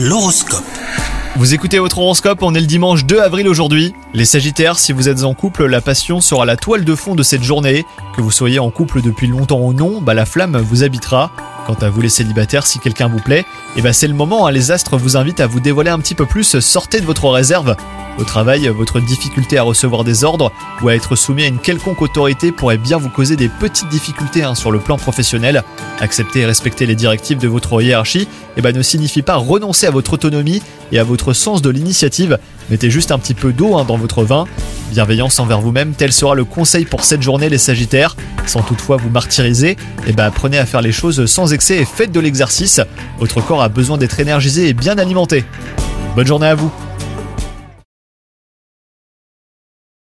L'horoscope. Vous écoutez votre horoscope, on est le dimanche 2 avril aujourd'hui. Les Sagittaires, si vous êtes en couple, la passion sera la toile de fond de cette journée. Que vous soyez en couple depuis longtemps ou non, bah la flamme vous habitera. Quant à vous les célibataires, si quelqu'un vous plaît, bah c'est le moment, hein, les astres vous invitent à vous dévoiler un petit peu plus, sortez de votre réserve. Au travail, votre difficulté à recevoir des ordres ou à être soumis à une quelconque autorité pourrait bien vous causer des petites difficultés hein, sur le plan professionnel. Accepter et respecter les directives de votre hiérarchie eh ben, ne signifie pas renoncer à votre autonomie et à votre sens de l'initiative. Mettez juste un petit peu d'eau hein, dans votre vin. Bienveillance envers vous-même, tel sera le conseil pour cette journée les Sagittaires. Sans toutefois vous martyriser, eh ben, apprenez à faire les choses sans excès et faites de l'exercice. Votre corps a besoin d'être énergisé et bien alimenté. Bonne journée à vous